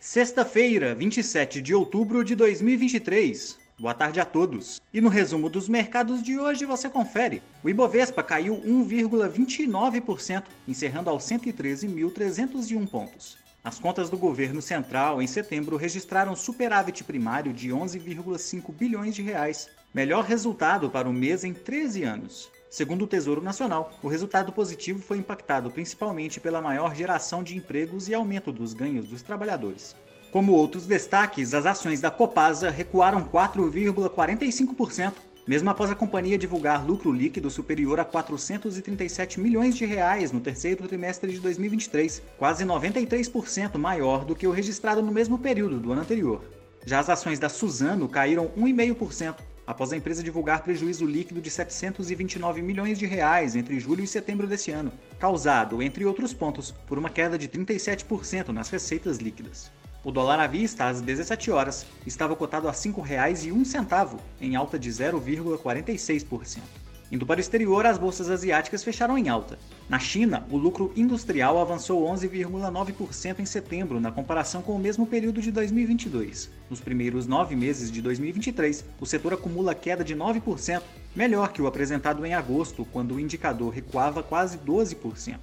Sexta-feira, 27 de outubro de 2023. Boa tarde a todos. E no resumo dos mercados de hoje você confere. O Ibovespa caiu 1,29%, encerrando aos 113.301 pontos. As contas do governo central em setembro registraram superávit primário de 11,5 bilhões de reais, melhor resultado para o mês em 13 anos. Segundo o Tesouro Nacional, o resultado positivo foi impactado principalmente pela maior geração de empregos e aumento dos ganhos dos trabalhadores. Como outros destaques, as ações da Copasa recuaram 4,45%, mesmo após a companhia divulgar lucro líquido superior a 437 milhões de reais no terceiro trimestre de 2023, quase 93% maior do que o registrado no mesmo período do ano anterior. Já as ações da Suzano caíram 1,5%, após a empresa divulgar prejuízo líquido de 729 milhões de reais entre julho e setembro desse ano, causado, entre outros pontos, por uma queda de 37% nas receitas líquidas. O dólar à vista, às 17 horas, estava cotado a R$ 5,01, em alta de 0,46%. Indo para o exterior, as bolsas asiáticas fecharam em alta. Na China, o lucro industrial avançou 11,9% em setembro, na comparação com o mesmo período de 2022. Nos primeiros nove meses de 2023, o setor acumula queda de 9%, melhor que o apresentado em agosto, quando o indicador recuava quase 12%.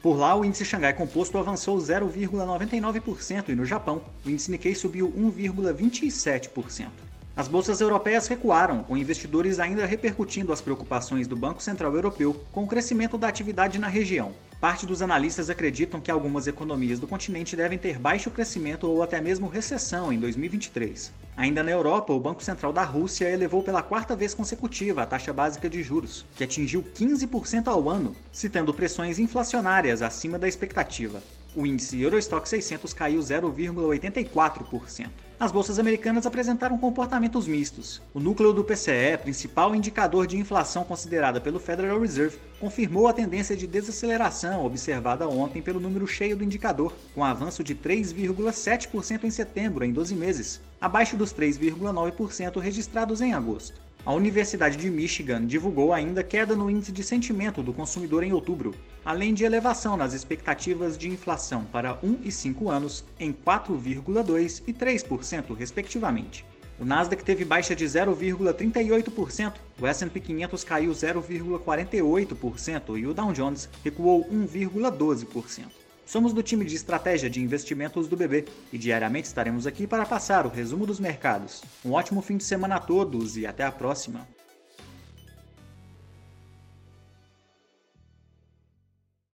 Por lá, o índice Xangai Composto avançou 0,99% e no Japão, o índice Nikkei subiu 1,27%. As bolsas europeias recuaram, com investidores ainda repercutindo as preocupações do Banco Central Europeu com o crescimento da atividade na região. Parte dos analistas acreditam que algumas economias do continente devem ter baixo crescimento ou até mesmo recessão em 2023. Ainda na Europa, o Banco Central da Rússia elevou pela quarta vez consecutiva a taxa básica de juros, que atingiu 15% ao ano, citando pressões inflacionárias acima da expectativa. O índice Eurostock 600 caiu 0,84%. As bolsas americanas apresentaram comportamentos mistos. O núcleo do PCE, principal indicador de inflação considerada pelo Federal Reserve, confirmou a tendência de desaceleração observada ontem pelo número cheio do indicador, com avanço de 3,7% em setembro em 12 meses, abaixo dos 3,9% registrados em agosto. A Universidade de Michigan divulgou ainda queda no índice de sentimento do consumidor em outubro, além de elevação nas expectativas de inflação para 1 e 5 anos em 4,2% e 3%, respectivamente. O Nasdaq teve baixa de 0,38%, o S&P 500 caiu 0,48% e o Dow Jones recuou 1,12%. Somos do time de estratégia de investimentos do BB e diariamente estaremos aqui para passar o resumo dos mercados. Um ótimo fim de semana a todos e até a próxima!